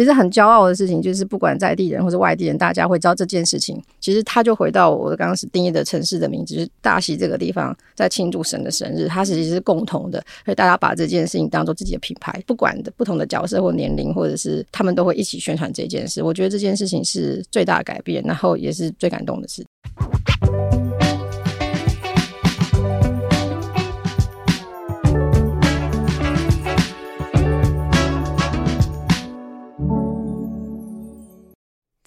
其实很骄傲的事情，就是不管在地人或者外地人，大家会知道这件事情。其实他就回到我刚刚是定义的城市的名字，就是大溪这个地方在庆祝神的生日，它其实是共同的，所以大家把这件事情当做自己的品牌，不管的不同的角色或年龄，或者是他们都会一起宣传这件事。我觉得这件事情是最大的改变，然后也是最感动的事。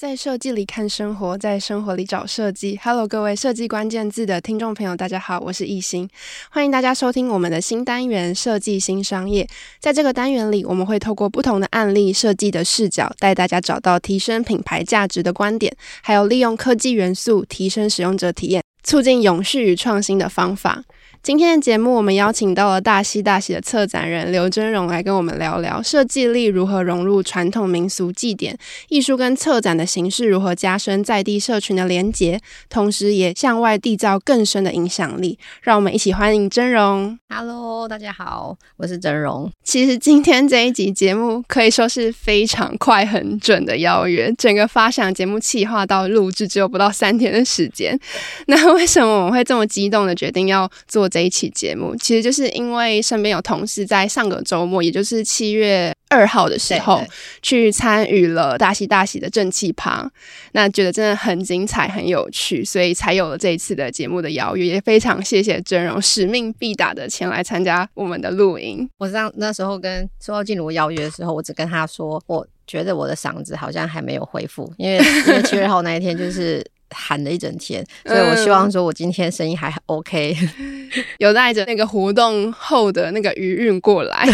在设计里看生活，在生活里找设计。Hello，各位设计关键字的听众朋友，大家好，我是易欣，欢迎大家收听我们的新单元——设计新商业。在这个单元里，我们会透过不同的案例、设计的视角，带大家找到提升品牌价值的观点，还有利用科技元素提升使用者体验，促进永续与创新的方法。今天的节目，我们邀请到了大溪大喜的策展人刘真荣来跟我们聊聊设计力如何融入传统民俗祭典，艺术跟策展的形式如何加深在地社群的连结，同时也向外缔造更深的影响力。让我们一起欢迎真荣。Hello，大家好，我是真荣。其实今天这一集节目可以说是非常快很准的邀约，整个发想节目企划到录制只有不到三天的时间。那为什么我们会这么激动的决定要做这一期节目，其实就是因为身边有同事在上个周末，也就是七月二号的时候，去参与了大喜大喜的正气趴，那觉得真的很精彩、很有趣，所以才有了这一次的节目的邀约。也非常谢谢真荣使命必达的前来参加我们的录音。我上那时候跟收到静茹邀约的时候，我只跟他说，我觉得我的嗓子好像还没有恢复，因为因为七月二号那一天就是。喊了一整天，所以我希望说，我今天声音还 OK，有带着那个活动后的那个余韵过来。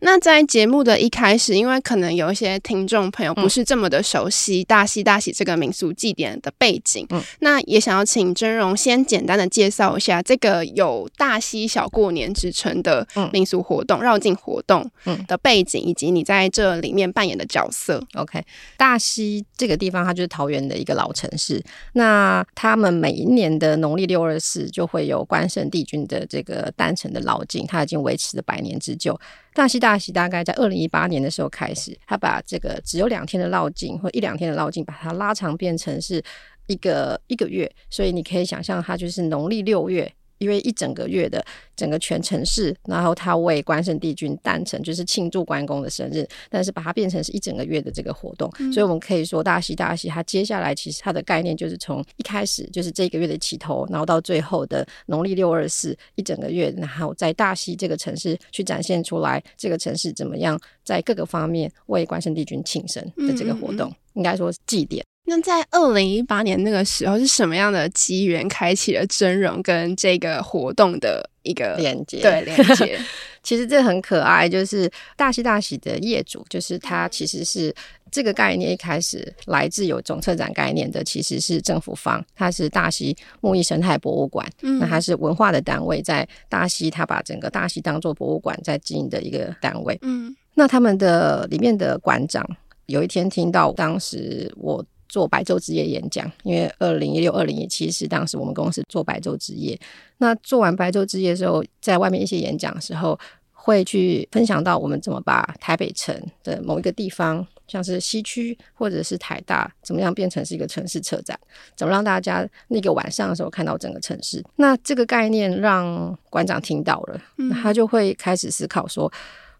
那在节目的一开始，因为可能有一些听众朋友不是这么的熟悉大溪大喜这个民俗祭典的背景，嗯，那也想要请真荣先简单的介绍一下这个有大溪小过年之称的民俗活动、绕境活动的背景，以及你在这里面扮演的角色。OK，大溪这个地方它就是桃园的一个老城市，那他们每一年的农历六二四就会有关圣帝君的这个诞辰的老境，它已经维持了百年之久。大溪大喜大概在二零一八年的时候开始，他把这个只有两天的绕境或一两天的绕境，把它拉长变成是一个一个月，所以你可以想象，它就是农历六月。因为一整个月的整个全城市，然后他为关圣帝君诞辰，就是庆祝关公的生日，但是把它变成是一整个月的这个活动，嗯、所以我们可以说大溪大喜，它接下来其实它的概念就是从一开始就是这个月的起头，然后到最后的农历六二四一整个月，然后在大溪这个城市去展现出来这个城市怎么样在各个方面为关圣帝君庆生的这个活动，嗯嗯嗯。应该说是祭典。那在二零一八年那个时候，是什么样的机缘开启了真容跟这个活动的一个连接？对，连接。其实这很可爱，就是大溪大喜的业主，就是他其实是这个概念一开始来自有总策展概念的，其实是政府方，它是大溪木艺生态博物馆，嗯，那它是文化的单位，在大溪，他把整个大溪当做博物馆在经营的一个单位，嗯，那他们的里面的馆长有一天听到当时我。做白昼之夜演讲，因为二零一六、二零一七是当时我们公司做白昼之夜。那做完白昼之夜的时候，在外面一些演讲的时候，会去分享到我们怎么把台北城的某一个地方，像是西区或者是台大，怎么样变成是一个城市车站，怎么让大家那个晚上的时候看到整个城市。那这个概念让馆长听到了，他就会开始思考说。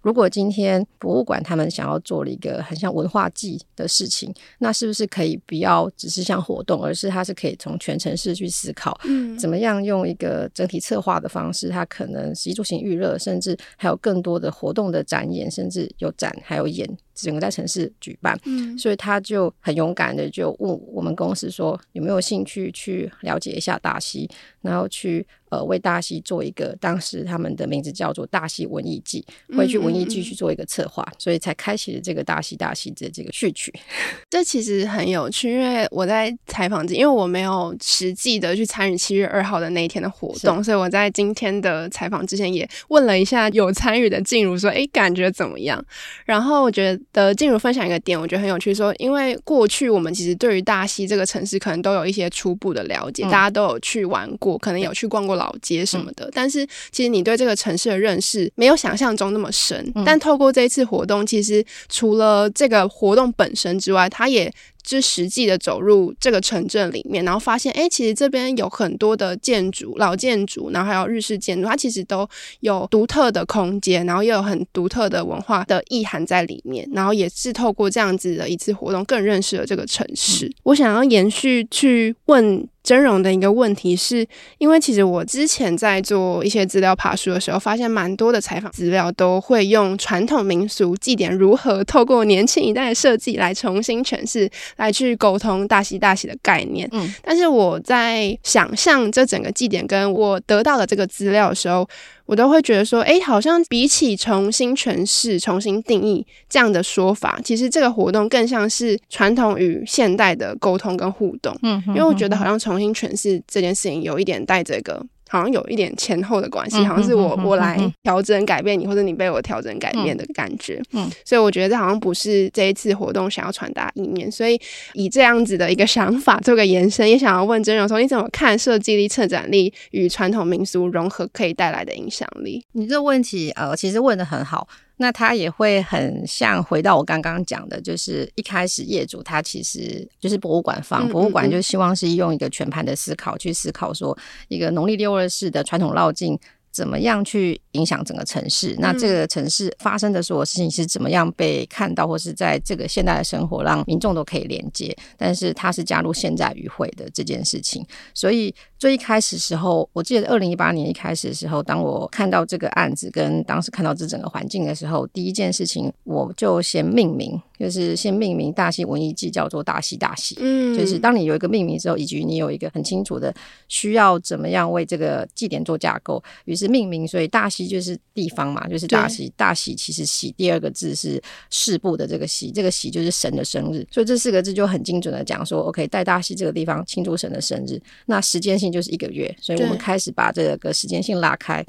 如果今天博物馆他们想要做了一个很像文化祭的事情，那是不是可以不要只是像活动，而是它是可以从全城市去思考，嗯，怎么样用一个整体策划的方式，它可能食衣住行娱乐，甚至还有更多的活动的展演，甚至有展还有演，整个在城市举办，嗯，所以他就很勇敢的就问我们公司说有没有兴趣去了解一下大溪，然后去。呃，为大溪做一个，当时他们的名字叫做大溪文艺季，回去文艺季去做一个策划，嗯嗯嗯，所以才开启了这个大溪大溪的这个序曲。这其实很有趣，因为我在采访，因为我没有实际的去参与七月二号的那一天的活动，所以我在今天的采访之前也问了一下有参与的静茹说，哎，感觉怎么样？然后我觉得的静茹分享一个点，我觉得很有趣说，说因为过去我们其实对于大溪这个城市可能都有一些初步的了解，嗯、大家都有去玩过，可能有去逛过老街什么的，嗯、但是其实你对这个城市的认识没有想象中那么深。嗯、但透过这一次活动，其实除了这个活动本身之外，它也就实际的走入这个城镇里面，然后发现，哎，其实这边有很多的建筑、老建筑，然后还有日式建筑，它其实都有独特的空间，然后又有很独特的文化的意涵在里面，然后也是透过这样子的一次活动，更认识了这个城市。嗯、我想要延续去问。真容的一个问题是，因为其实我之前在做一些资料爬书的时候，发现蛮多的采访资料都会用传统民俗祭典如何透过年轻一代的设计来重新诠释，来去沟通大喜大喜的概念。嗯，但是我在想象这整个祭典跟我得到的这个资料的时候，我都会觉得说，哎，好像比起重新诠释、重新定义这样的说法，其实这个活动更像是传统与现代的沟通跟互动。嗯，因为我觉得好像重新诠释这件事情有一点带这个。好像有一点前后的关系，好像是我我来调整改变你，或者你被我调整改变的感觉。嗯，所以我觉得这好像不是这一次活动想要传达意念。所以以这样子的一个想法做个延伸，也想要问真荣说，你怎么看设计力、策展力与传统民俗融合可以带来的影响力？你这个问题呃，其实问的很好。那他也会很像回到我刚刚讲的，就是一开始业主他其实就是博物馆方，博物馆就希望是用一个全盘的思考去思考说，一个农历六二四的传统绕境。怎么样去影响整个城市？那这个城市发生的所有事情是怎么样被看到，或是在这个现代的生活让民众都可以连接？但是它是加入现在与会的这件事情。所以最一开始时候，我记得二零一八年一开始的时候，当我看到这个案子跟当时看到这整个环境的时候，第一件事情我就先命名。就是先命名大溪文艺祭叫做大溪大溪，嗯，就是当你有一个命名之后，以及你有一个很清楚的需要怎么样为这个祭典做架构，于是命名，所以大溪就是地方嘛，就是大溪，大喜其实喜第二个字是氏部的这个喜，这个喜就是神的生日，所以这四个字就很精准的讲说，OK，在大溪这个地方庆祝神的生日，那时间性就是一个月，所以我们开始把这个时间性拉开。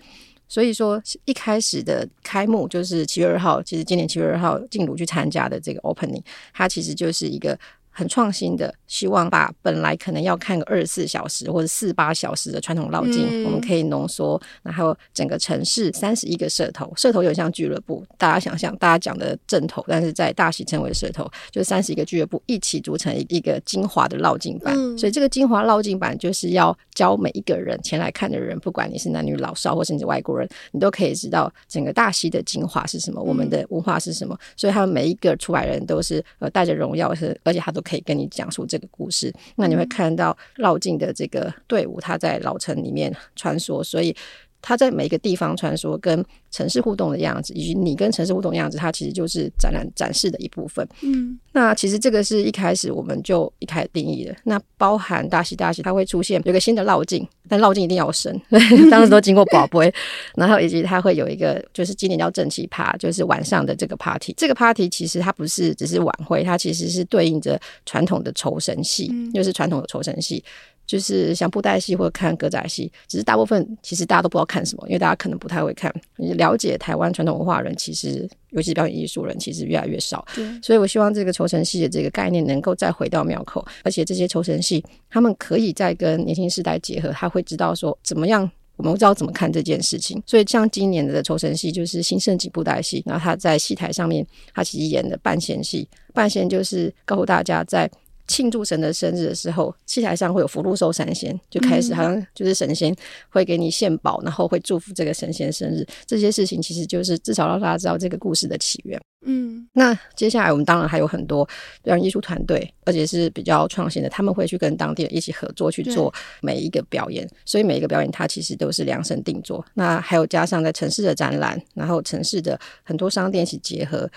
所以说，一开始的开幕就是七月二号，其实今年七月二号静茹去参加的这个 opening，它其实就是一个。很创新的，希望把本来可能要看个二十四小时或者四八小时的传统绕境，嗯、我们可以浓缩，然后整个城市三十一个社头，社头有点像俱乐部，大家想象，大家讲的正头，但是在大溪称为社头，就三十一个俱乐部一起组成一个精华的绕境版，嗯、所以这个精华绕境版就是要教每一个人前来看的人，不管你是男女老少或甚至外国人，你都可以知道整个大溪的精华是什么，我们的文化是什么，所以他们每一个出来人都是呃带着荣耀，是而且他都。可以跟你讲述这个故事，那你会看到绕境的这个队伍，他在老城里面穿梭，所以他在每一个地方穿梭，跟城市互动的样子，以及你跟城市互动的样子，它其实就是展览展示的一部分。嗯，那其实这个是一开始我们就一开始定义的，那包含大喜大喜，它会出现有个新的绕境。但绕境一定要神，当时都经过宝贝，然后以及它会有一个，就是今年叫正气趴，就是晚上的这个 party。这个 party 其实它不是只是晚会，它其实是对应着传统的酬神戏，嗯、就是传统的酬神戏。就是像布袋戏或者看歌仔戏，只是大部分其实大家都不知道看什么，因为大家可能不太会看。你了解台湾传统文化人，其实尤其是表演艺术人，其实越来越少。对所以我希望这个酬神戏的这个概念能够再回到庙口，而且这些酬神戏他们可以再跟年轻世代结合，他会知道说怎么样，我们知道怎么看这件事情。所以像今年的酬神戏就是新盛景布袋戏，然后他在戏台上面，他其实演的半仙戏，半仙就是告诉大家在。庆祝神的生日的时候，戏台上会有福禄寿三仙，就开始好像就是神仙会给你献宝，然后会祝福这个神仙生日。这些事情其实就是至少让大家知道这个故事的起源。嗯，那接下来我们当然还有很多让艺术团队，而且是比较创新的，他们会去跟当地人一起合作去做每一个表演。所以每一个表演它其实都是量身定做。那还有加上在城市的展览，然后城市的很多商店一起结合。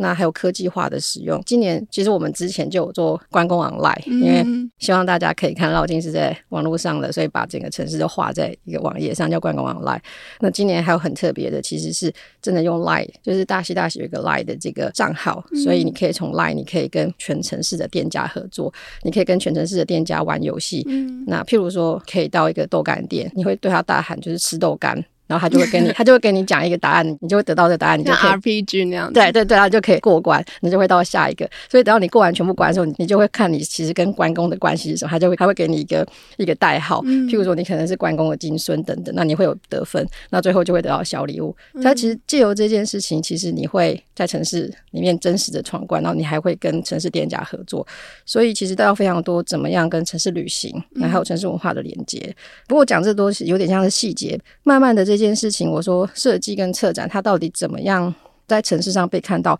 那还有科技化的使用。今年其实我们之前就有做关公 online，因为希望大家可以看绕境是在网络上的，所以把整个城市都画在一个网页上，叫关公 online。那今年还有很特别的，其实是真的用 line，就是大溪大学有一个 line 的这个账号，所以你可以从 line，你可以跟全城市的店家合作，你可以跟全城市的店家玩游戏。那譬如说，可以到一个豆干店，你会对他大喊，就是吃豆干。然后他就会跟你，他就会给你讲一个答案，你就会得到这个答案，你就可以 RPG 那样子。对对对，他就可以过关，你就会到下一个。所以等到你过完全部关的时候，你就会看你其实跟关公的关系是什么，他就会他会给你一个一个代号，譬如说你可能是关公的金孙等等，那你会有得分，那最后就会得到小礼物。他其实借由这件事情，其实你会在城市里面真实的闯关，然后你还会跟城市店家合作，所以其实都要非常多怎么样跟城市旅行，然后还有城市文化的连接。不过讲这都是有点像是细节，慢慢的这件事情，我说设计跟策展它到底怎么样在城市上被看到？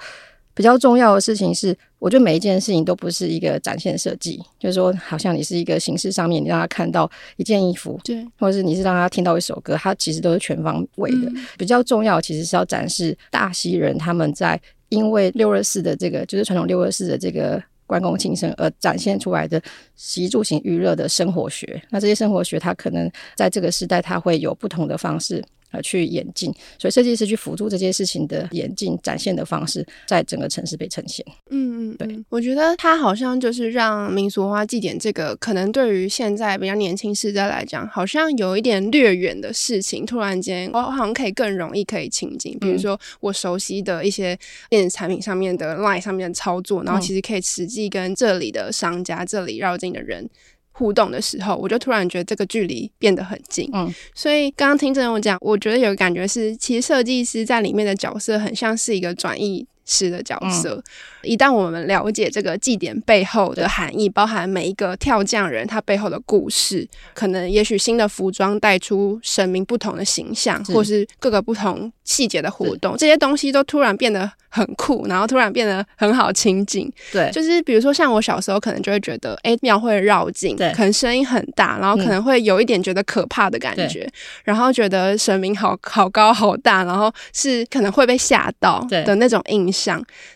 比较重要的事情是，我觉得每一件事情都不是一个展现设计，就是说，好像你是一个形式上面，你让他看到一件衣服，对，或者是你是让他听到一首歌，它其实都是全方位的。嗯、比较重要其实是要展示大西人他们在因为六二四的这个，就是传统六二四的这个关公庆生而展现出来的习住行娱乐的生活学。那这些生活学，它可能在这个时代，它会有不同的方式。呃，去演进，所以设计师去辅助这件事情的演进展现的方式，在整个城市被呈现。嗯嗯，对，我觉得它好像就是让民俗文化祭典这个，可能对于现在比较年轻世代来讲，好像有一点略远的事情，突然间我好像可以更容易可以亲近。比如说我熟悉的一些电子产品上面的 LINE 上面的操作，然后其实可以实际跟这里的商家、这里绕境的人。互动的时候，我就突然觉得这个距离变得很近。嗯，所以刚刚听郑总讲，我觉得有个感觉是，其实设计师在里面的角色很像是一个转译师的角色。嗯一旦我们了解这个祭典背后的含义，包含每一个跳将人他背后的故事，可能也许新的服装带出神明不同的形象，或是各个不同细节的活动，这些东西都突然变得很酷，然后突然变得很好亲近。对，就是比如说像我小时候可能就会觉得，哎，庙会绕境，对，可能声音很大，然后可能会有一点觉得可怕的感觉，然后觉得神明好好高好大，然后是可能会被吓到的那种印象。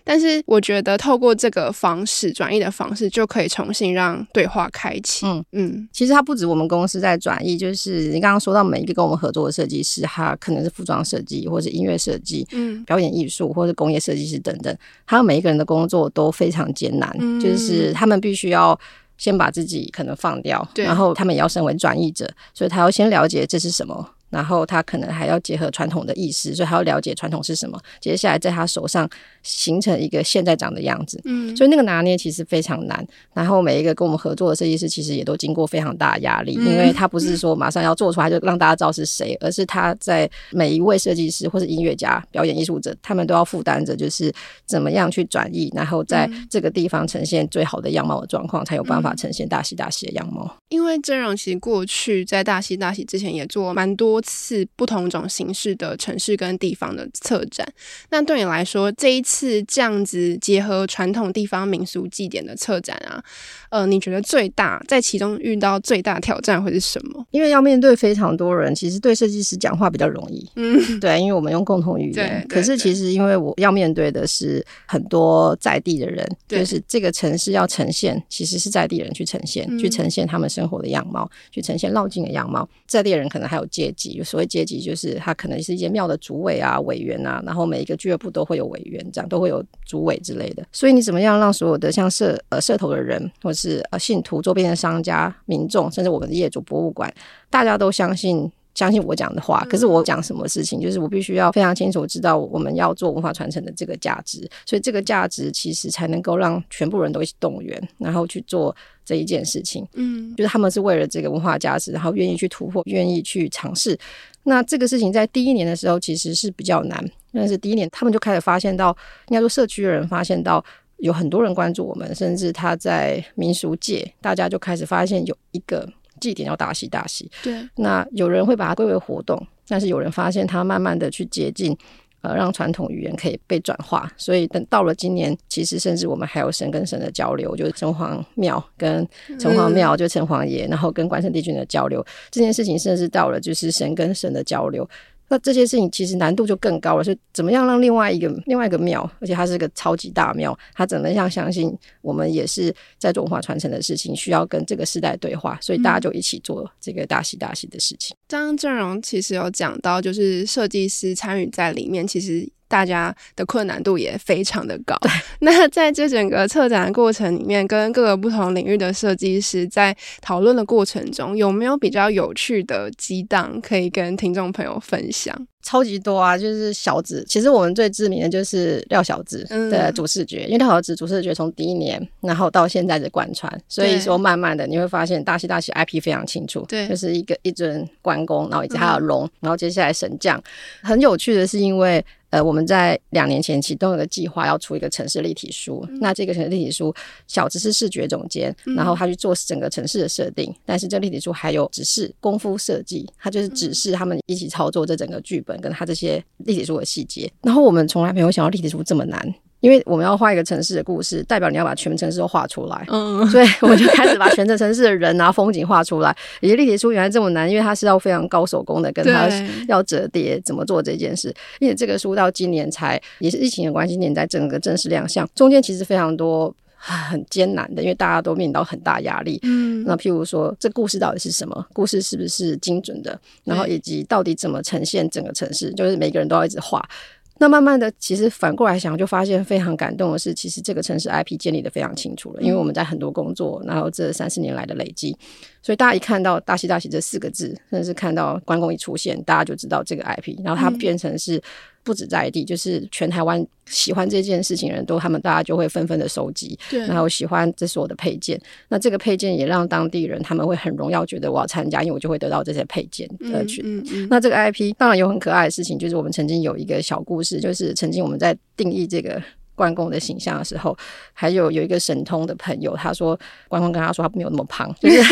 但是我觉得。透过这个方式转译的方式，就可以重新让对话开启。嗯嗯，其实它不止我们公司在转译，就是你刚刚说到每一个跟我们合作的设计师，他可能是服装设计，或者音乐设计，嗯，表演艺术，或是工业设计师等等，他们每一个人的工作都非常艰难，嗯、就是他们必须要先把自己可能放掉，对然后他们也要身为转译者，所以他要先了解这是什么。然后他可能还要结合传统的意识，所以还要了解传统是什么。接下来在他手上形成一个现在长的样子，嗯，所以那个拿捏其实非常难。然后每一个跟我们合作的设计师，其实也都经过非常大的压力，嗯、因为他不是说马上要做出来就让大家知道是谁，而是他在每一位设计师或是音乐家、表演艺术者，他们都要负担着，就是怎么样去转译，然后在这个地方呈现最好的样貌的状况，才有办法呈现大喜大喜的样貌。因为郑荣其实过去在大喜大喜之前也做蛮多次不同种形式的城市跟地方的策展，那对你来说，这一次这样子结合传统地方民俗祭典的策展啊，呃，你觉得最大在其中遇到最大挑战会是什么？因为要面对非常多人，其实对设计师讲话比较容易，嗯，对，因为我们用共同语言。可是其实因为我要面对的是很多在地的人，就是这个城市要呈现，其实是在地人去呈现，嗯、去呈现他们生活的样貌，去呈现绕境的样貌。在地人可能还有阶级，所谓阶级就是他可能是一些庙的主委啊、委员啊，然后每一个俱乐部都会有委员，这样都会有主委之类的。所以你怎么样让所有的像社呃社头的人，或是呃信徒、周边的商家、民众，甚至我们的业主、博物馆，大家都相信。相信我讲的话，可是我讲什么事情，就是我必须要非常清楚知道我们要做文化传承的这个价值，所以这个价值其实才能够让全部人都一起动员，然后去做这一件事情。嗯，就是他们是为了这个文化价值，然后愿意去突破，愿意去尝试。那这个事情在第一年的时候其实是比较难，但是第一年他们就开始发现到，应该说社区的人发现到有很多人关注我们，甚至他在民俗界，大家就开始发现有一个。祭典要大喜大喜，对。那有人会把它归为活动，但是有人发现它慢慢的去接近，呃，让传统语言可以被转化。所以等到了今年，其实甚至我们还有神跟神的交流，就是城隍庙跟城隍庙，就城隍爷，然后跟关圣帝君的交流。这件事情甚至到了就是神跟神的交流。那这些事情其实难度就更高了，是怎么样让另外一个另外一个庙，而且它是个超级大庙，它怎么样相信我们也是在做文化传承的事情，需要跟这个时代对话，所以大家就一起做这个大喜大喜的事情。刚刚郑荣其实有讲到，就是设计师参与在里面，其实。大家的困难度也非常的高。那在这整个策展的过程里面，跟各个不同领域的设计师在讨论的过程中，有没有比较有趣的激荡可以跟听众朋友分享？超级多啊！就是小子，其实我们最知名的就是廖小子的主视觉，嗯、因为廖小子主视觉从第一年，然后到现在的贯穿，所以说慢慢的你会发现大戏大戏 IP 非常清楚，对，就是一个一尊关公，然后以及还有龙，嗯、然后接下来神将，很有趣的是因为。呃，我们在两年前启动了个计划，要出一个城市立体书。嗯、那这个城市立体书，小子是视觉总监，嗯、然后他去做整个城市的设定。但是这立体书还有指示功夫设计，他就是指示他们一起操作这整个剧本跟他这些立体书的细节。然后我们从来没有想到立体书这么难。因为我们要画一个城市的故事，代表你要把全城市都画出来，嗯，所以我们就开始把全城城市的人啊、风景画出来。以及立体书原来这么难，因为它是要非常高手工的，跟它要折叠怎么做这件事。因为这个书到今年才也是疫情的关系，今年在整个正式亮相，中间其实非常多很艰难的，因为大家都面临到很大压力。嗯，那譬如说，这故事到底是什么？故事是不是精准的？然后以及到底怎么呈现整个城市？就是每个人都要一直画。那慢慢的，其实反过来想，就发现非常感动的是，其实这个城市 IP 建立的非常清楚了，因为我们在很多工作，然后这三四年来的累积，所以大家一看到“大喜大喜”这四个字，甚至是看到关公一出现，大家就知道这个 IP，然后它变成是。不止在地，就是全台湾喜欢这件事情的人都，他们大家就会纷纷的收集，对，然后喜欢这是我的配件。那这个配件也让当地人他们会很荣耀，觉得我要参加，因为我就会得到这些配件的群。嗯嗯嗯、那这个 IP 当然有很可爱的事情，就是我们曾经有一个小故事，就是曾经我们在定义这个。关公的形象的时候，还有有一个神通的朋友，他说关公跟他说他没有那么胖，就是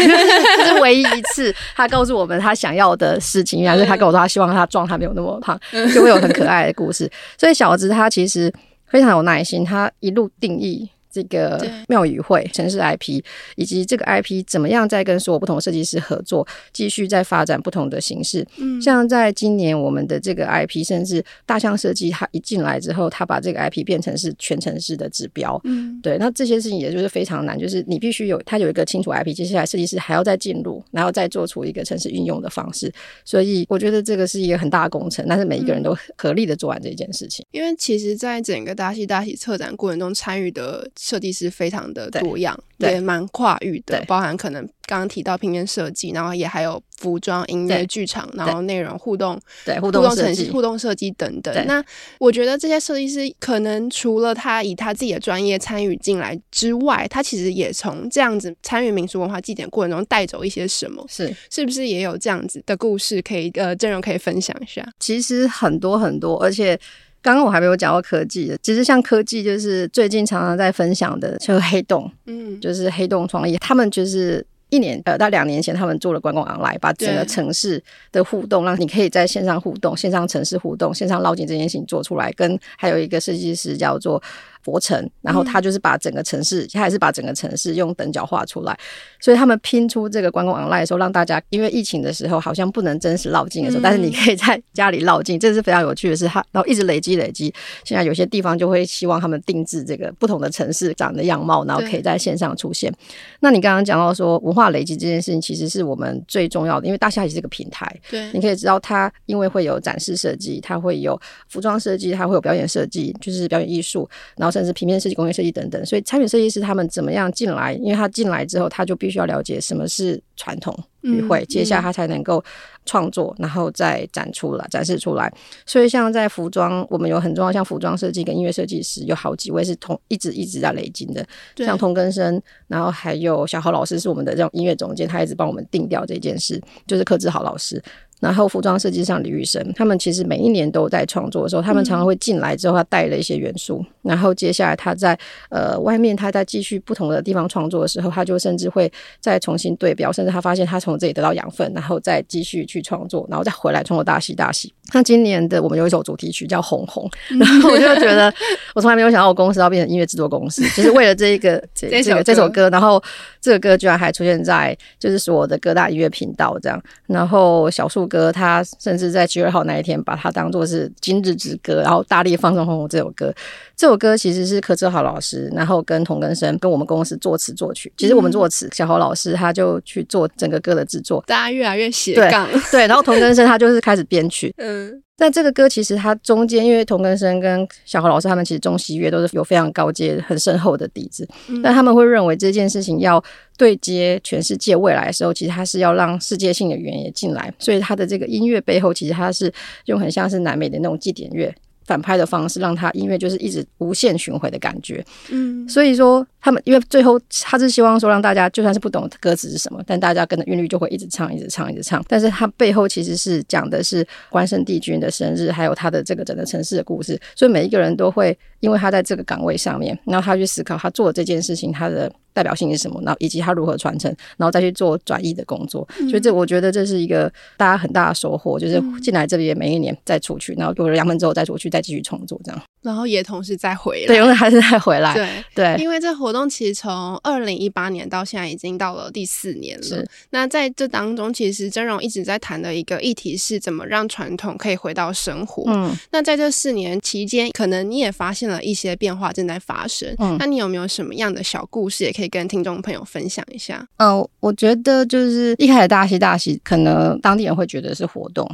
这是唯一一次他告诉我们他想要的事情，原来是他跟我说他希望他壮，他没有那么胖，就会有很可爱的故事。所以小子他其实非常有耐心，他一路定义。这个庙宇会城市 IP，以及这个 IP 怎么样在跟所有不同设计师合作，继续在发展不同的形式。嗯，像在今年我们的这个 IP，甚至大象设计，它一进来之后，它把这个 IP 变成是全城市的指标。嗯，对，那这些事情也就是非常难，就是你必须有它有一个清楚 IP，接下来设计师还要再进入，然后再做出一个城市运用的方式。所以我觉得这个是一个很大的工程，但是每一个人都合力的做完这件事情。因为其实，在整个大戏大戏策展过程中参与的。设计师非常的多样，对，也蛮跨域的，包含可能刚刚提到平面设计，然后也还有服装、音乐、剧场，然后内容互动，对，互动设计、互动设计等等。那我觉得这些设计师可能除了他以他自己的专业参与进来之外，他其实也从这样子参与民俗文化祭典过程中带走一些什么？是，是不是也有这样子的故事可以呃，阵容可以分享一下？其实很多很多，而且。刚刚我还没有讲到科技的，其实像科技就是最近常常在分享的，就是黑洞，嗯，就是黑洞创意，他们就是一年呃到两年前，他们做了观光 online，把整个城市的互动，让你可以在线上互动、线上城市互动、线上捞金这件事情做出来，跟还有一个设计师叫做。佛城，然后他就是把整个城市，他还是把整个城市用等角画出来，所以他们拼出这个观光 online 的时候，让大家因为疫情的时候好像不能真实绕境的时候，但是你可以在家里绕境，这是非常有趣的事。他然后一直累积累积，现在有些地方就会希望他们定制这个不同的城市长的样貌，然后可以在线上出现。那你刚刚讲到说文化累积这件事情，其实是我们最重要的，因为大夏也是这个平台，对，你可以知道它因为会有展示设计，它会有服装设计，它会有表演设计，就是表演艺术，然后。甚至平面设计、工业设计等等，所以参与设计师他们怎么样进来？因为他进来之后，他就必须要了解什么是传统与会，嗯、接下来他才能够创作，然后再展出来、展示出来。所以，像在服装，我们有很重要，像服装设计跟音乐设计师有好几位是同一直一直在累积的，像童根生，然后还有小豪老师是我们的这种音乐总监，他一直帮我们定调这件事，就是柯志豪老师。然后服装设计上，李玉生他们其实每一年都在创作的时候，他们常常会进来之后，他带了一些元素。嗯、然后接下来他在呃外面，他在继续不同的地方创作的时候，他就甚至会再重新对标，甚至他发现他从这里得到养分，然后再继续去创作，然后再回来创作大戏大戏。那今年的我们有一首主题曲叫《红红》，然后我就觉得 我从来没有想到我公司要变成音乐制作公司，就是为了这一个这这个这首歌，然后这个歌居然还出现在就是所有的各大音乐频道这样，然后小树。歌，他甚至在七月二号那一天把它当做是今日之歌，然后大力放送《红红》这首歌。这首歌其实是柯志豪老师，然后跟童根生跟我们公司作词作曲。其实我们作词，小豪老师他就去做整个歌的制作。大家越来越斜杠，对，对，然后童根生他就是开始编曲。嗯。那这个歌其实它中间，因为童根生跟小何老师他们其实中西乐都是有非常高阶、很深厚的底子，嗯、但他们会认为这件事情要对接全世界未来的时候，其实它是要让世界性的语言也进来，所以它的这个音乐背后其实它是用很像是南美的那种祭典乐。反拍的方式，让他音乐就是一直无限循环的感觉。嗯，所以说他们因为最后他是希望说让大家就算是不懂歌词是什么，但大家跟着韵律就会一直唱，一直唱，一直唱。但是他背后其实是讲的是关圣帝君的生日，还有他的这个整个城市的故事。所以每一个人都会因为他在这个岗位上面，然后他去思考他做的这件事情，他的。代表性是什么？然后以及他如何传承，然后再去做转译的工作。嗯、所以这我觉得这是一个大家很大的收获，就是进来这边每一年再出去，然后有了养分之后再出去，再继续创作这样。然后也同时再回来，对，因为还是再回来。对对，因为这活动其实从二零一八年到现在已经到了第四年了。那在这当中，其实真荣一直在谈的一个议题是怎么让传统可以回到生活。嗯。那在这四年期间，可能你也发现了一些变化正在发生。嗯。那你有没有什么样的小故事也可以？跟听众朋友分享一下。嗯、呃，我觉得就是一开始大喜大喜，可能当地人会觉得是活动，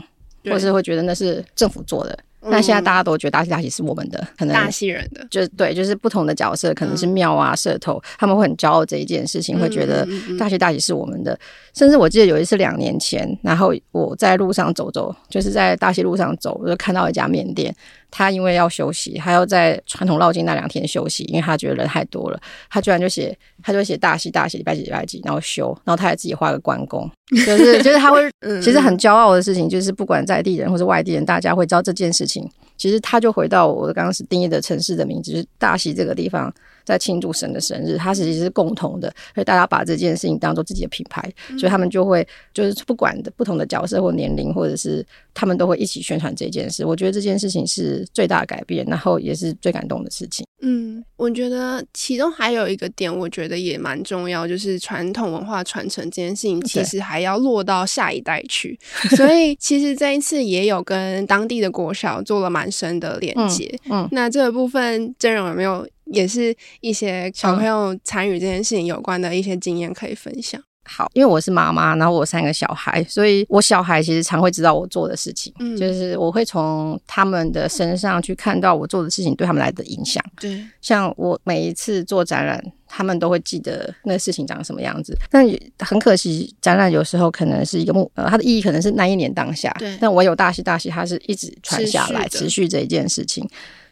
或是会觉得那是政府做的。那现在大家都觉得大戏大溪是我们的，可能大戏人的，就是对，就是不同的角色，可能是庙啊、社头，他们会很骄傲这一件事情，会觉得大戏大溪是我们的。甚至我记得有一次两年前，然后我在路上走走，就是在大溪路上走，我就看到一家面店。他因为要休息，他要在传统绕境那两天休息，因为他觉得人太多了，他居然就写，他就写大戏大溪礼拜几礼拜几，然后休，然后他还自己画个关公，就是就是他会，其实很骄傲的事情，就是不管在地人或是外地人，大家会知道这件事情。其实他就回到我刚刚是定义的城市的名字，就是大溪这个地方。在庆祝神的生日，它其实际是共同的，所以大家把这件事情当做自己的品牌，所以他们就会就是不管的不同的角色或年龄，或者是他们都会一起宣传这件事。我觉得这件事情是最大的改变，然后也是最感动的事情。嗯，我觉得其中还有一个点，我觉得也蛮重要，就是传统文化传承这件事情，其实还要落到下一代去。所以其实这一次也有跟当地的国小做了蛮深的连接。嗯，嗯，那这个部分真容有没有？也是一些小朋友参与这件事情有关的一些经验可以分享。好，因为我是妈妈，然后我三个小孩，所以我小孩其实常会知道我做的事情，嗯，就是我会从他们的身上去看到我做的事情对他们来的影响。对，像我每一次做展览，他们都会记得那个事情长什么样子。但很可惜，展览有时候可能是一个目，呃，它的意义可能是那一年当下。对，但我有大喜大喜，它是一直传下来，持续这一件事情。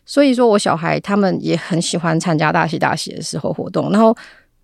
所以说，我小孩他们也很喜欢参加大喜大喜的时候活动，然后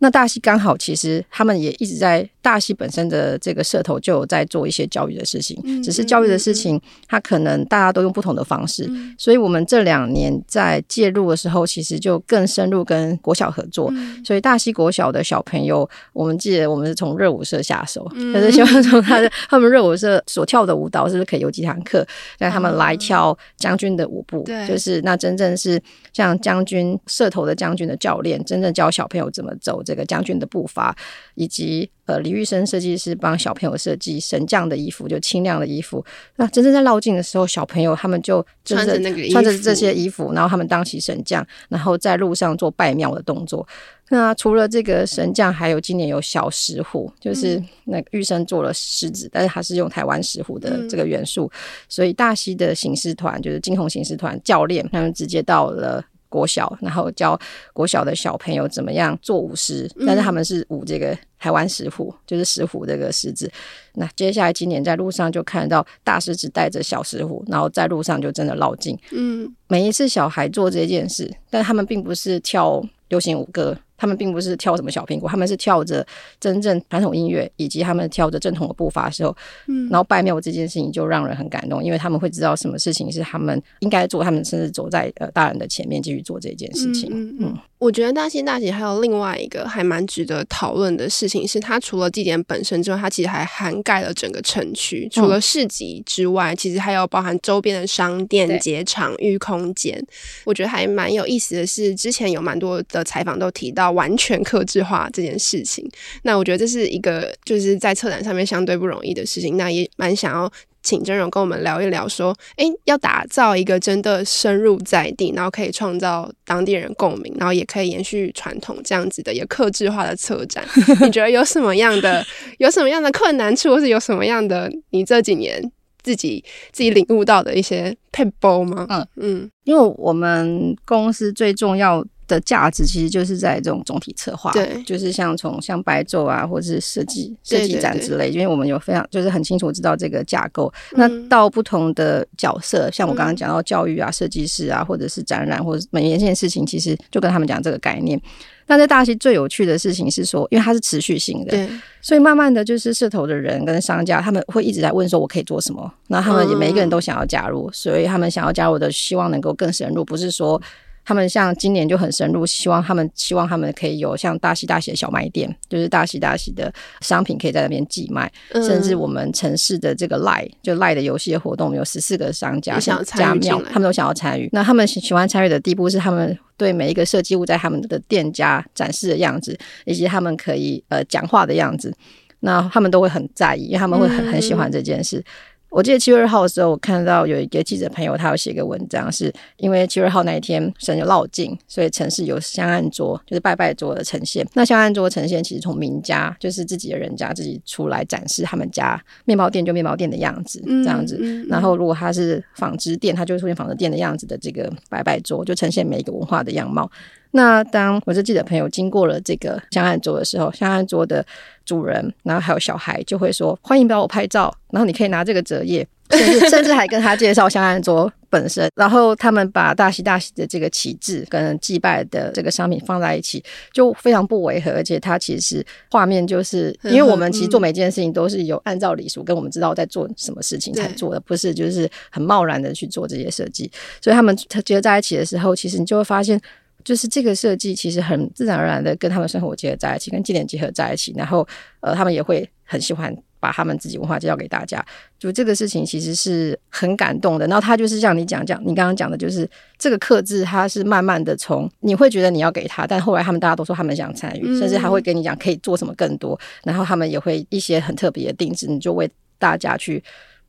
那大溪刚好，其实他们也一直在。大溪本身的这个社头就有在做一些教育的事情，只是教育的事情，它可能大家都用不同的方式，所以我们这两年在介入的时候，其实就更深入跟国小合作。所以大溪国小的小朋友，我们记得我们是从热舞社下手，可是希望从他的他们热舞社所跳的舞蹈，是不是可以有几堂课让他们来跳将军的舞步？对，就是那真正是像将军社头的将军的教练，真正教小朋友怎么走这个将军的步伐，以及。呃，李玉生设计师帮小朋友设计神将的衣服，就清亮的衣服。那真正在绕境的时候，小朋友他们就穿着那个穿着这些衣服，然后他们当起神将，然后在路上做拜庙的动作。那除了这个神将，还有今年有小石虎，就是那个玉生做了狮子，但是他是用台湾石虎的这个元素，所以大溪的行狮团就是金红行狮团教练，他们直接到了。国小，然后教国小的小朋友怎么样做舞狮，但是他们是舞这个台湾石虎，就是石虎这个狮子。那接下来今年在路上就看到大狮子带着小石虎，然后在路上就真的绕境。嗯，每一次小孩做这件事，但他们并不是跳流行舞歌。他们并不是跳什么小苹果，他们是跳着真正传统音乐，以及他们跳着正统的步伐的时候，嗯，然后拜庙这件事情就让人很感动，因为他们会知道什么事情是他们应该做，他们甚至走在呃大人的前面继续做这件事情。嗯，嗯，嗯，我觉得大溪大溪还有另外一个还蛮值得讨论的事情，是它除了祭典本身之外，它其实还涵盖了整个城区，除了市集之外，其实还有包含周边的商店、街场、域空间。我觉得还蛮有意思的是，之前有蛮多的采访都提到。完全克制化这件事情，那我觉得这是一个就是在策展上面相对不容易的事情。那也蛮想要请真荣跟我们聊一聊，说，哎、欸，要打造一个真的深入在地，然后可以创造当地人共鸣，然后也可以延续传统这样子的一个客制化的策展，你觉得有什么样的有什么样的困难处，或是有什么样的你这几年自己自己领悟到的一些撇步吗？嗯嗯，因为我们公司最重要的价值其实就是在这种总体策划，对，就是像从像白昼啊，或者是设计设计展之类，因为我们有非常就是很清楚知道这个架构。嗯、那到不同的角色，像我刚刚讲到教育啊、设计师啊，或者是展览或者每一件事情，其实就跟他们讲这个概念。那在大溪最有趣的事情是说，因为它是持续性的，对，所以慢慢的就是社头的人跟商家，他们会一直在问说，我可以做什么？那他们也每一个人都想要加入，嗯、所以他们想要加入的，希望能够更深入，不是说。他们像今年就很深入，希望他们希望他们可以有像大溪大溪的小卖店，就是大溪大溪的商品可以在那边寄卖，嗯、甚至我们城市的这个赖就赖的游戏的活动，我们有十四个商家想加庙，他们都想要参与。那他们喜欢参与的地步是，他们对每一个设计物在他们的店家展示的样子，以及他们可以呃讲话的样子，那他们都会很在意，因为他们会很很喜欢这件事。嗯我记得七月二号的时候，我看到有一个记者朋友，他有写一个文章，是因为七月二号那一天神有绕境，所以城市有香案桌，就是拜拜桌的呈现。那香案桌呈现其实从名家，就是自己的人家自己出来展示他们家面包店就面包店的样子，这样子。嗯嗯嗯、然后如果他是纺织店，他就会出现纺织店的样子的这个拜拜桌，就呈现每一个文化的样貌。那当我这记者朋友经过了这个香案桌的时候，香案桌的主人，然后还有小孩就会说：“欢迎帮我拍照。”然后你可以拿这个折页，甚 至甚至还跟他介绍香案桌本身。然后他们把大喜大喜的这个旗帜跟祭拜的这个商品放在一起，就非常不违和。而且它其实画面就是，因为我们其实做每件事情都是有按照礼俗跟我们知道在做什么事情才做的，不是就是很贸然的去做这些设计。所以他们结合在一起的时候，其实你就会发现。就是这个设计其实很自然而然的跟他们生活结合在一起，跟祭典结合在一起，然后呃，他们也会很喜欢把他们自己文化介绍给大家。就这个事情其实是很感动的。然后他就是像你讲讲，你刚刚讲的，就是这个刻字，他是慢慢的从你会觉得你要给他，但后来他们大家都说他们想参与，甚至还会跟你讲可以做什么更多，然后他们也会一些很特别的定制，你就为大家去。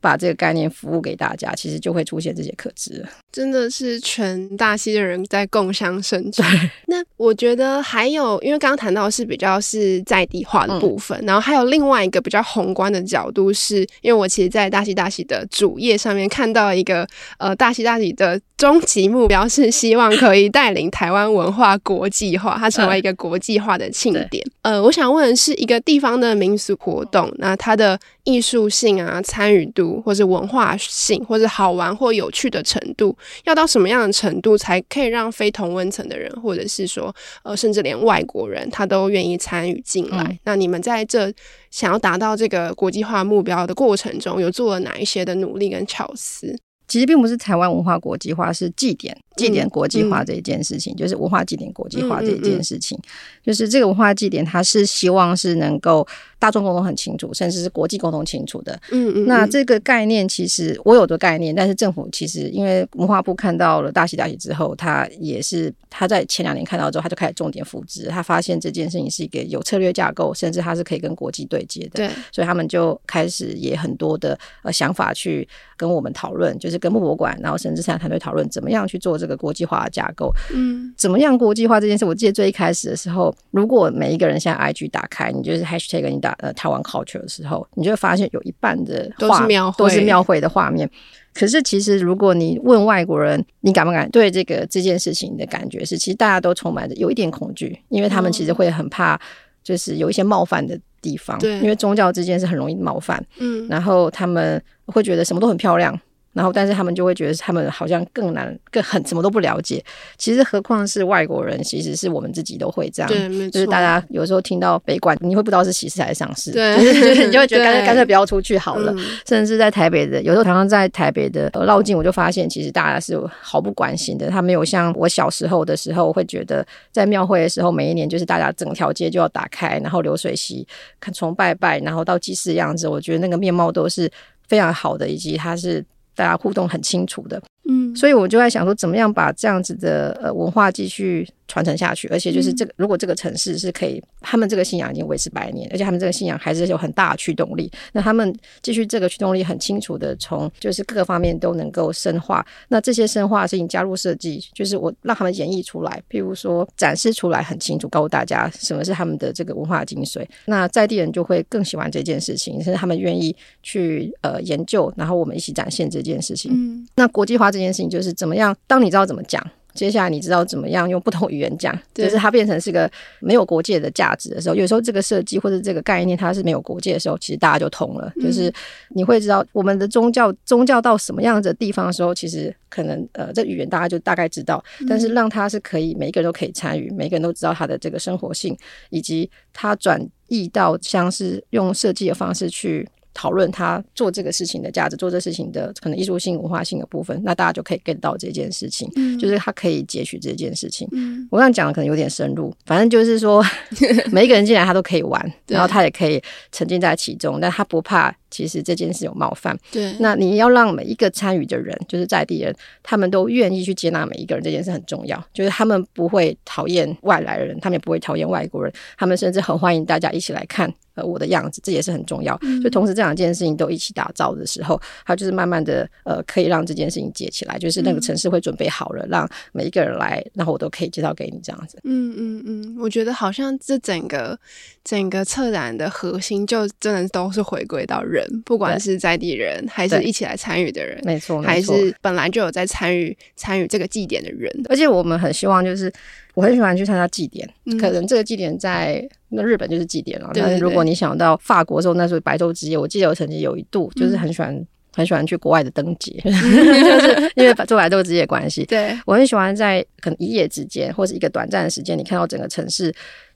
把这个概念服务给大家，其实就会出现这些客制，真的是全大溪的人在共襄盛举。那我觉得还有，因为刚刚谈到的是比较是在地化的部分，嗯、然后还有另外一个比较宏观的角度是，是因为我其实，在大溪大溪的主页上面看到一个呃，大溪大溪的终极目标是希望可以带领台湾文化国际化，它成为一个国际化的庆典。嗯、呃，我想问的是，一个地方的民俗活动，那它的艺术性啊，参与度，或是文化性，或是好玩或有趣的程度，要到什么样的程度才可以让非同温层的人，或者是说，呃，甚至连外国人他都愿意参与进来？嗯、那你们在这想要达到这个国际化目标的过程中，有做了哪一些的努力跟巧思？其实并不是台湾文化国际化，是祭典祭典国际化这一件事情，嗯、就是文化祭典国际化这一件事情，就是这个文化祭典，它是希望是能够。大众沟通很清楚，甚至是国际沟通清楚的。嗯嗯。那这个概念其实我有的概念，但是政府其实因为文化部看到了大喜大喜之后，他也是他在前两年看到之后，他就开始重点复制。他发现这件事情是一个有策略架构，甚至他是可以跟国际对接的。对。所以他们就开始也很多的呃想法去跟我们讨论，就是跟木博馆，然后甚至是团队讨论怎么样去做这个国际化的架构。嗯。怎么样国际化这件事？我记得最一开始的时候，如果每一个人现在 IG 打开，你就是 Hashtag 你打。呃，台湾 culture 的时候，你就会发现有一半的画都是庙会，都是庙会的画面。可是，其实如果你问外国人，你敢不敢对这个这件事情的感觉是，其实大家都充满着有一点恐惧，因为他们其实会很怕，就是有一些冒犯的地方。对，因为宗教之间是很容易冒犯。嗯，然后他们会觉得什么都很漂亮。然后，但是他们就会觉得他们好像更难、更很什么都不了解。其实，何况是外国人，其实是我们自己都会这样。对。就是大家有时候听到北管，你会不知道是喜事还是丧事。对，就是你就会觉得 干脆干脆不要出去好了。嗯、甚至在台北的，有时候常常在台北的绕境，我就发现其实大家是毫不关心的。他没有像我小时候的时候，会觉得在庙会的时候，每一年就是大家整条街就要打开，然后流水席，看从拜拜，然后到祭祀的样子，我觉得那个面貌都是非常好的，以及它是。大家互动很清楚的，嗯，所以我就在想说，怎么样把这样子的呃文化继续传承下去，而且就是这个，如果这个城市是可以他们这个信仰已经维持百年，而且他们这个信仰还是有很大的驱动力。那他们继续这个驱动力很清楚的从就是各个方面都能够深化。那这些深化的事情加入设计，就是我让他们演绎出来，譬如说展示出来很清楚，告诉大家什么是他们的这个文化精髓。那在地人就会更喜欢这件事情，甚至他们愿意去呃研究，然后我们一起展现这件事情。嗯，那国际化这件事情就是怎么样？当你知道怎么讲。接下来你知道怎么样用不同语言讲，就是它变成是个没有国界的价值的时候，有时候这个设计或者这个概念它是没有国界的时候，其实大家就通了。就是你会知道我们的宗教宗教到什么样的地方的时候，其实可能呃这语言大家就大概知道，但是让它是可以每一个人都可以参与，每个人都知道它的这个生活性，以及它转译到像是用设计的方式去。讨论他做这个事情的价值，做这事情的可能艺术性、文化性的部分，那大家就可以 get 到这件事情，嗯、就是他可以截取这件事情。嗯、我刚才讲的可能有点深入，反正就是说，每一个人进来他都可以玩，然后他也可以沉浸在其中，但他不怕其实这件事有冒犯。对，那你要让每一个参与的人，就是在地人，他们都愿意去接纳每一个人，这件事很重要。就是他们不会讨厌外来人，他们也不会讨厌外国人，他们甚至很欢迎大家一起来看。呃，我的样子，这也是很重要。嗯、就同时这两件事情都一起打造的时候，它就是慢慢的呃，可以让这件事情接起来。就是那个城市会准备好了，嗯、让每一个人来，然后我都可以介绍给你这样子。嗯嗯嗯，我觉得好像这整个整个策展的核心，就真的都是回归到人，不管是在地人，还是一起来参与的人，没错，还是本来就有在参与参与这个祭典的人。而且我们很希望就是。我很喜欢去参加祭典，嗯、可能这个祭典在那日本就是祭典了。但是如果你想到法国的时候，那时候白昼之夜，我记得我曾经有一度就是很喜欢、嗯、很喜欢去国外的灯节，嗯、就是因为做白昼之夜关系。对，我很喜欢在可能一夜之间或是一个短暂的时间，你看到整个城市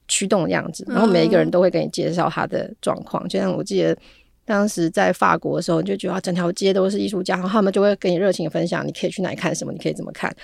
驱动的样子，然后每一个人都会给你介绍他的状况。嗯、就像我记得当时在法国的时候，你就觉得整条街都是艺术家，然后他们就会跟你热情的分享，你可以去哪里看什么，你可以怎么看。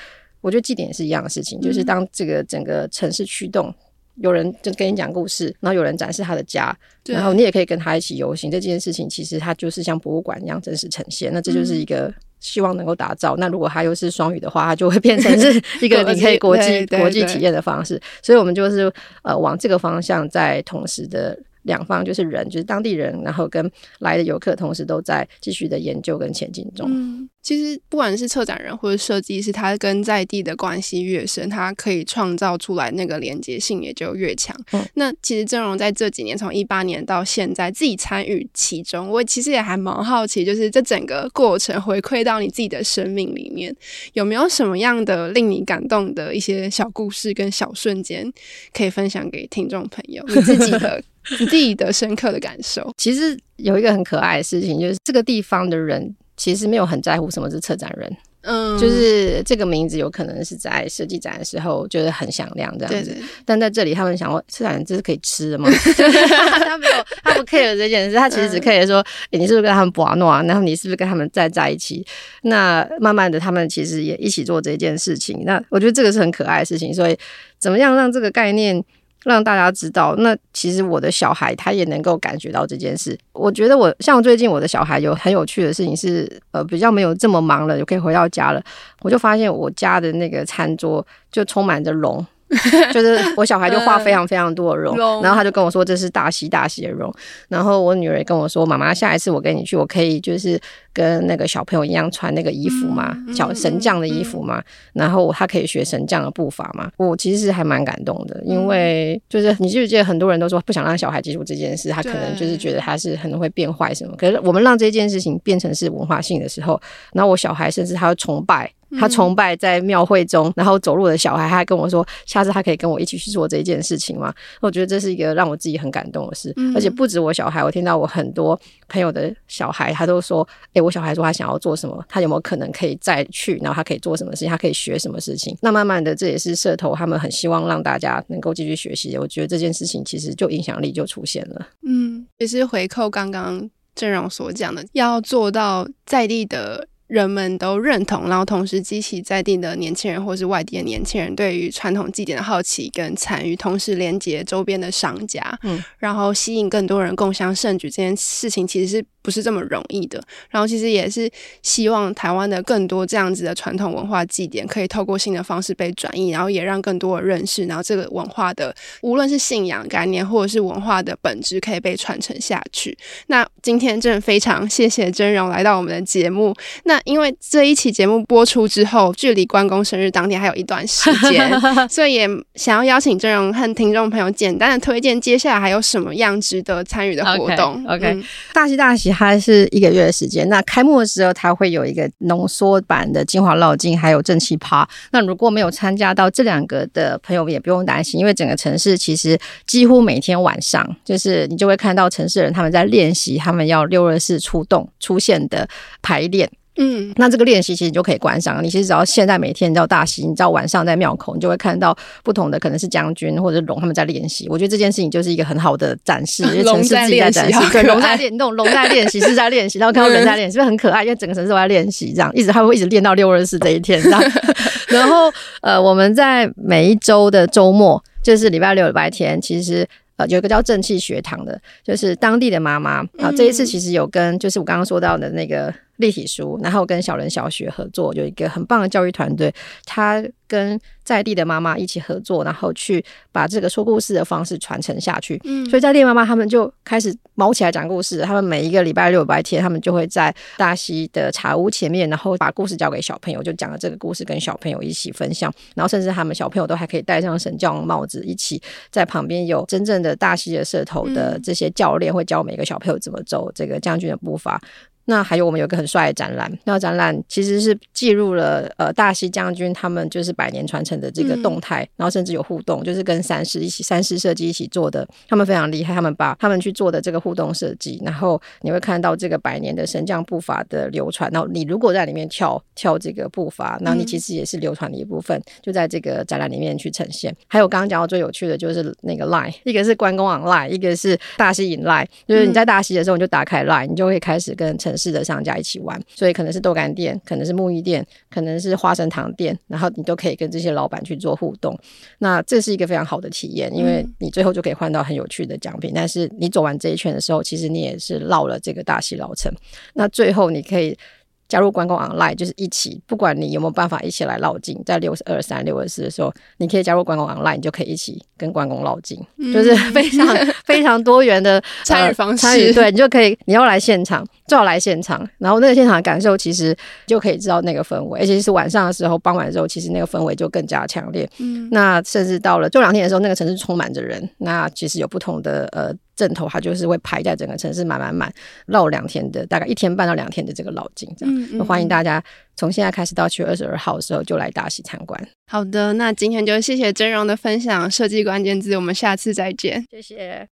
我觉得祭典也是一样的事情，就是当这个整个城市驱动，嗯、有人就跟你讲故事，然后有人展示他的家，然后你也可以跟他一起游行。这件事情其实它就是像博物馆一样真实呈现。那这就是一个希望能够打造。嗯、那如果它又是双语的话，它就会变成是 一个你可以国际国际体验的方式。所以我们就是呃往这个方向在同时的。两方就是人，就是当地人，然后跟来的游客，同时都在继续的研究跟前进中。其实不管是策展人或者设计师，他跟在地的关系越深，他可以创造出来那个连接性也就越强。嗯，那其实郑荣在这几年，从一八年到现在，自己参与其中，我其实也还蛮好奇，就是这整个过程回馈到你自己的生命里面，有没有什么样的令你感动的一些小故事跟小瞬间，可以分享给听众朋友？你自己的。你自己的深刻的感受，其实有一个很可爱的事情，就是这个地方的人其实没有很在乎什么是策展人，嗯，就是这个名字有可能是在设计展的时候就是很响亮这样子，但在这里他们想说，策展人这是可以吃的吗？他没有，他不 care 这件事，他其实只 care 说，你是不是跟他们玩闹，然后你是不是跟他们在在一起？那慢慢的，他们其实也一起做这件事情。那我觉得这个是很可爱的事情，所以怎么样让这个概念？让大家知道，那其实我的小孩他也能够感觉到这件事。我觉得我像最近我的小孩有很有趣的事情是，呃，比较没有这么忙了，就可以回到家了。我就发现我家的那个餐桌就充满着龙。就是我小孩就画非常非常多的龙，然后他就跟我说，这是大喜大喜的龙。然后我女儿也跟我说，妈妈，下一次我跟你去，我可以就是跟那个小朋友一样穿那个衣服嘛，小神将的衣服嘛。然后他可以学神将的步伐嘛。我其实是还蛮感动的，因为就是你记不记得很多人都说不想让小孩接触这件事，他可能就是觉得他是可能会变坏什么。可是我们让这件事情变成是文化性的时候，然后我小孩甚至他会崇拜。他崇拜在庙会中，然后走路的小孩，他还跟我说，下次他可以跟我一起去做这一件事情吗？我觉得这是一个让我自己很感动的事，嗯、而且不止我小孩，我听到我很多朋友的小孩，他都说，诶，我小孩说他想要做什么，他有没有可能可以再去，然后他可以做什么事情，他可以学什么事情？那慢慢的，这也是社头他们很希望让大家能够继续学习的。我觉得这件事情其实就影响力就出现了。嗯，也是回扣刚刚郑荣所讲的，要做到在地的。人们都认同，然后同时激起在地的年轻人或是外地的年轻人对于传统祭典的好奇跟参与，同时连接周边的商家，嗯，然后吸引更多人共享盛举。这件事情其实是不是这么容易的。然后其实也是希望台湾的更多这样子的传统文化祭典，可以透过新的方式被转移，然后也让更多的认识，然后这个文化的无论是信仰概念或者是文化的本质，可以被传承下去。那今天真的非常谢谢真荣来到我们的节目。那因为这一期节目播出之后，距离关公生日当天还有一段时间，所以也想要邀请真荣和听众朋友简单的推荐接下来还有什么样值得参与的活动。OK，, okay.、嗯、大喜大喜它是一个月的时间。那开幕的时候，它会有一个浓缩版的精华绕境，还有正气趴。那如果没有参加到这两个的朋友，也不用担心，因为整个城市其实几乎每天晚上，就是你就会看到城市人他们在练习，他们要六二四出动出现的排练。嗯，那这个练习其实你就可以观赏。你其实只要现在每天你知道大溪，你知道晚上在庙口，你就会看到不同的可能是将军或者龙他们在练习。我觉得这件事情就是一个很好的展示，因为城市自己在展示，对，龙在练，那种龙在练习是在练习，然后看到人在练习，是不是很可爱？因为整个城市都在练习，这样一直他会一直练到六二四这一天，这样。然后呃，我们在每一周的周末，就是礼拜六、礼拜天，其实呃有一个叫正气学堂的，就是当地的妈妈啊，这一次其实有跟就是我刚刚说到的那个。立体书，然后跟小人小学合作，有一个很棒的教育团队，他跟在地的妈妈一起合作，然后去把这个说故事的方式传承下去。嗯，所以在地妈妈他们就开始毛起来讲故事。他们每一个礼拜六、礼拜天，他们就会在大溪的茶屋前面，然后把故事交给小朋友，就讲了这个故事跟小朋友一起分享。然后甚至他们小朋友都还可以戴上神教帽子，一起在旁边有真正的大溪的社头的这些教练会教每个小朋友怎么走这个将军的步伐。那还有我们有个很帅的展览，那个展览其实是记录了呃大西将军他们就是百年传承的这个动态，嗯、然后甚至有互动，就是跟三师一起三师设计一起做的，他们非常厉害，他们把他们去做的这个互动设计，然后你会看到这个百年的神将步伐的流传，然后你如果在里面跳跳这个步伐，那你其实也是流传的一部分，就在这个展览里面去呈现。还有刚刚讲到最有趣的就是那个 Line，一个是关公 online，一个是大西引 Line，就是你在大西的时候你就打开 Line，你就会开始跟城市的商家一起玩，所以可能是豆干店，可能是木艺店，可能是花生糖店，然后你都可以跟这些老板去做互动。那这是一个非常好的体验，因为你最后就可以换到很有趣的奖品。但是你走完这一圈的时候，其实你也是绕了这个大溪老城。那最后你可以。加入关公 online 就是一起，不管你有没有办法一起来绕境，在六二三、六二四的时候，你可以加入关公 online，你就可以一起跟关公绕境，嗯、就是非常 非常多元的参与方式。参与对，你就可以，你要来现场，最好来现场，然后那个现场的感受，其实就可以知道那个氛围，而且是晚上的时候，傍晚的时候，其实那个氛围就更加强烈。嗯，那甚至到了这两天的时候，那个城市充满着人，那其实有不同的呃。阵头，它就是会排在整个城市满满满绕两天的，大概一天半到两天的这个绕境，这样。嗯嗯、欢迎大家从现在开始到七月二十二号的时候就来大溪参观。好的，那今天就谢谢真荣的分享，设计关键字，我们下次再见，谢谢。